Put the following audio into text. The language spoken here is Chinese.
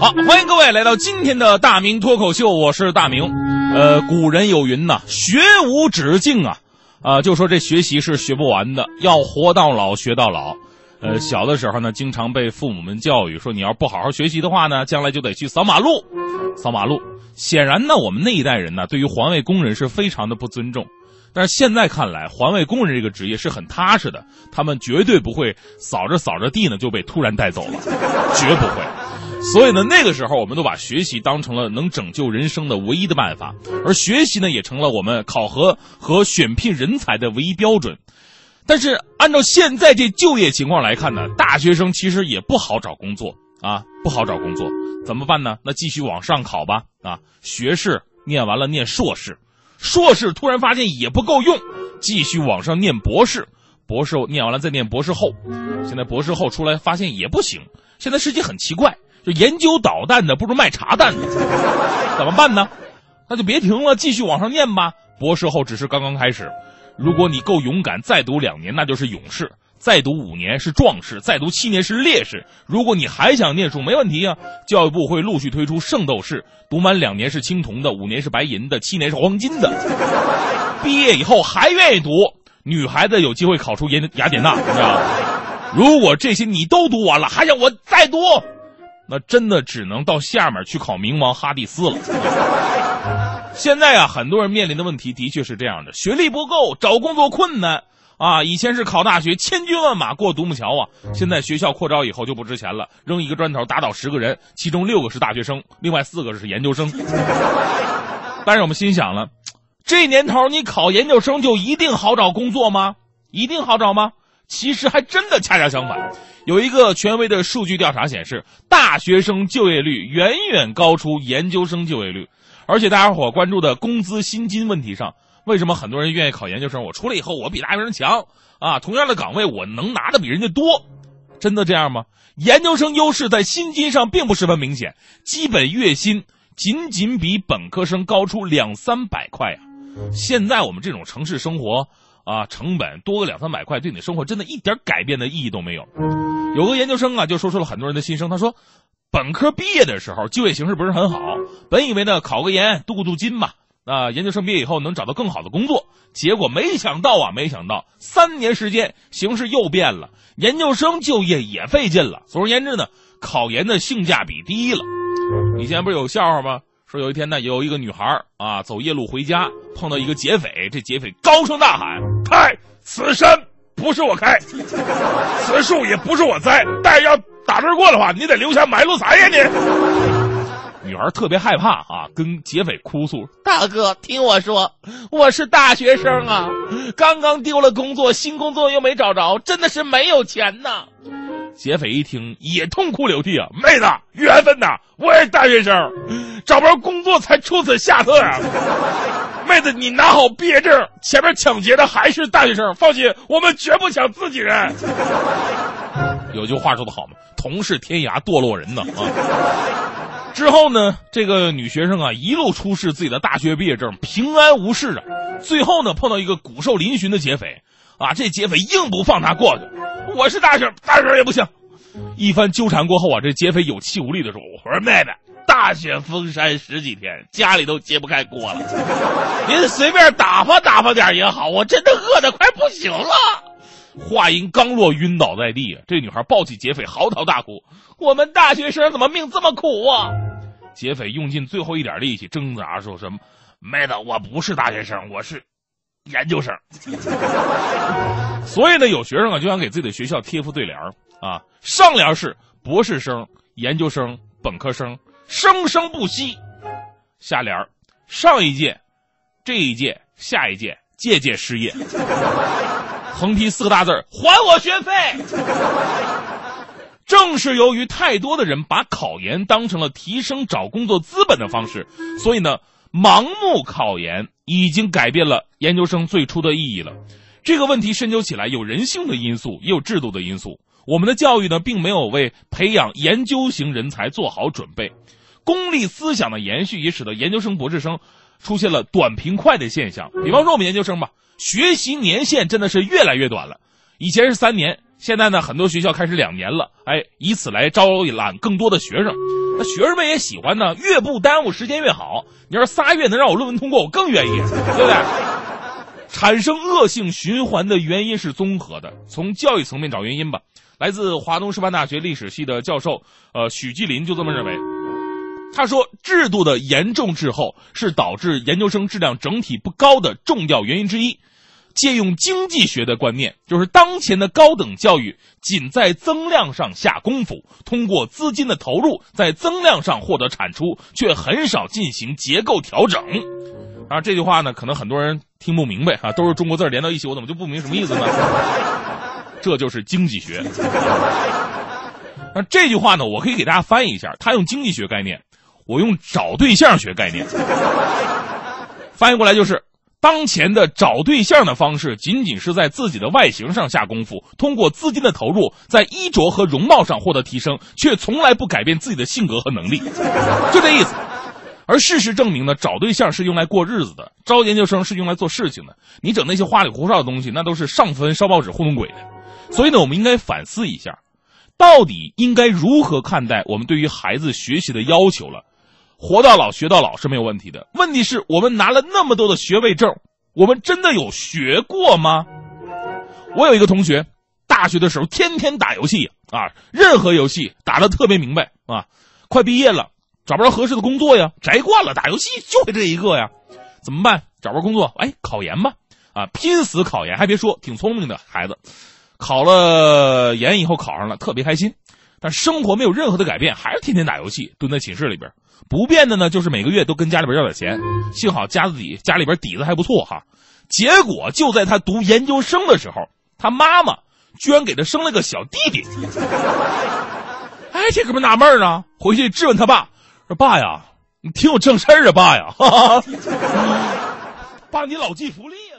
好，欢迎各位来到今天的大明脱口秀，我是大明。呃，古人有云呐，学无止境啊，啊，就说这学习是学不完的，要活到老学到老。呃，小的时候呢，经常被父母们教育说，你要不好好学习的话呢，将来就得去扫马路，扫马路。显然呢，我们那一代人呢，对于环卫工人是非常的不尊重。但是现在看来，环卫工人这个职业是很踏实的，他们绝对不会扫着扫着地呢就被突然带走了，绝不会。所以呢，那个时候我们都把学习当成了能拯救人生的唯一的办法，而学习呢也成了我们考核和选聘人才的唯一标准。但是按照现在这就业情况来看呢，大学生其实也不好找工作啊，不好找工作，怎么办呢？那继续往上考吧啊，学士念完了念硕士。硕士突然发现也不够用，继续往上念博士，博士念完了再念博士后，现在博士后出来发现也不行。现在世界很奇怪，就研究导弹的不如卖茶蛋的，怎么办呢？那就别停了，继续往上念吧。博士后只是刚刚开始，如果你够勇敢，再读两年那就是勇士。再读五年是壮士，再读七年是烈士。如果你还想念书，没问题啊！教育部会陆续推出圣斗士，读满两年是青铜的，五年是白银的，七年是黄金的。毕业以后还愿意读，女孩子有机会考出雅雅典娜，你知道吗？如果这些你都读完了，还想我再读，那真的只能到下面去考冥王哈迪斯了。现在啊，很多人面临的问题的确是这样的：学历不够，找工作困难。啊，以前是考大学，千军万马过独木桥啊！现在学校扩招以后就不值钱了，扔一个砖头打倒十个人，其中六个是大学生，另外四个是研究生。但是我们心想了，这年头你考研究生就一定好找工作吗？一定好找吗？其实还真的恰恰相反。有一个权威的数据调查显示，大学生就业率远远高出研究生就业率，而且大家伙关注的工资薪金问题上。为什么很多人愿意考研究生？我出来以后，我比大学生强啊！同样的岗位，我能拿的比人家多，真的这样吗？研究生优势在薪金上并不十分明显，基本月薪仅仅比本科生高出两三百块啊！现在我们这种城市生活啊，成本多个两三百块，对你的生活真的一点改变的意义都没有。有个研究生啊，就说出了很多人的心声。他说，本科毕业的时候，就业形势不是很好，本以为呢，考个研镀镀金嘛那。研究生毕业以后能找到更好的工作，结果没想到啊，没想到三年时间形势又变了，研究生就业也费劲了。总而言之呢，考研的性价比低了。以前不是有笑话吗？说有一天呢，有一个女孩啊走夜路回家，碰到一个劫匪，这劫匪高声大喊：“开！此山不是我开，此树也不是我栽，但要打这儿过的话，你得留下买路财呀你。”女孩特别害怕啊，跟劫匪哭诉：“大哥，听我说，我是大学生啊，刚刚丢了工作，新工作又没找着，真的是没有钱呐。”劫匪一听也痛哭流涕啊：“妹子，缘分呐，我也是大学生，找不着工作才出此下策啊。妹子，你拿好毕业证，前面抢劫的还是大学生，放心，我们绝不抢自己人。”有句话说得好嘛，“同是天涯堕落人”呐啊。之后呢，这个女学生啊，一路出示自己的大学毕业证，平安无事啊。最后呢，碰到一个骨瘦嶙峋的劫匪，啊，这劫匪硬不放他过去。我是大学大学也不行。一番纠缠过后啊，这劫匪有气无力的说：“我说妹妹，大雪封山十几天，家里都揭不开锅了，您随便打发打发点也好，我真的饿得快不行了。”话音刚落，晕倒在地。这女孩抱起劫匪，嚎啕大哭：“我们大学生怎么命这么苦啊？”劫匪用尽最后一点力气，挣扎说：“什么？妹子，我不是大学生，我是研究生。”所以呢，有学生啊就想给自己的学校贴副对联啊，上联是博士生、研究生、本科生，生生不息；下联上一届、这一届、下一届，届届失业。横批四个大字还我学费。正是由于太多的人把考研当成了提升找工作资本的方式，所以呢，盲目考研已经改变了研究生最初的意义了。这个问题深究起来，有人性的因素，也有制度的因素。我们的教育呢，并没有为培养研究型人才做好准备。功利思想的延续，也使得研究生、博士生出现了短平快的现象。比方说，我们研究生吧。学习年限真的是越来越短了，以前是三年，现在呢，很多学校开始两年了，哎，以此来招揽更多的学生。那学生们也喜欢呢，越不耽误时间越好。你要是仨月能让我论文通过，我更愿意，对不对？产生恶性循环的原因是综合的，从教育层面找原因吧。来自华东师范大学历史系的教授，呃，许继林就这么认为。他说，制度的严重滞后是导致研究生质量整体不高的重要原因之一。借用经济学的观念，就是当前的高等教育仅在增量上下功夫，通过资金的投入在增量上获得产出，却很少进行结构调整。啊，这句话呢，可能很多人听不明白啊，都是中国字连到一起，我怎么就不明什么意思呢？这就是经济学。那这句话呢，我可以给大家翻译一下，他用经济学概念，我用找对象学概念，翻译过来就是。当前的找对象的方式，仅仅是在自己的外形上下功夫，通过资金的投入，在衣着和容貌上获得提升，却从来不改变自己的性格和能力，就这意思。而事实证明呢，找对象是用来过日子的，招研究生是用来做事情的。你整那些花里胡哨的东西，那都是上坟烧报纸糊弄鬼的。所以呢，我们应该反思一下，到底应该如何看待我们对于孩子学习的要求了。活到老学到老是没有问题的，问题是我们拿了那么多的学位证，我们真的有学过吗？我有一个同学，大学的时候天天打游戏啊，任何游戏打的特别明白啊，快毕业了找不着合适的工作呀，宅惯了打游戏就会这一个呀，怎么办？找不着工作，哎，考研吧，啊，拼死考研，还别说，挺聪明的孩子，考了研以后考上了，特别开心。但生活没有任何的改变，还是天天打游戏，蹲在寝室里边。不变的呢，就是每个月都跟家里边要点钱。幸好家里家里边底子还不错哈。结果就在他读研究生的时候，他妈妈居然给他生了个小弟弟。哎，这哥们纳闷呢，回去质问他爸说：“爸呀，你挺有正事儿啊，爸呀，爸你老骥伏枥啊。”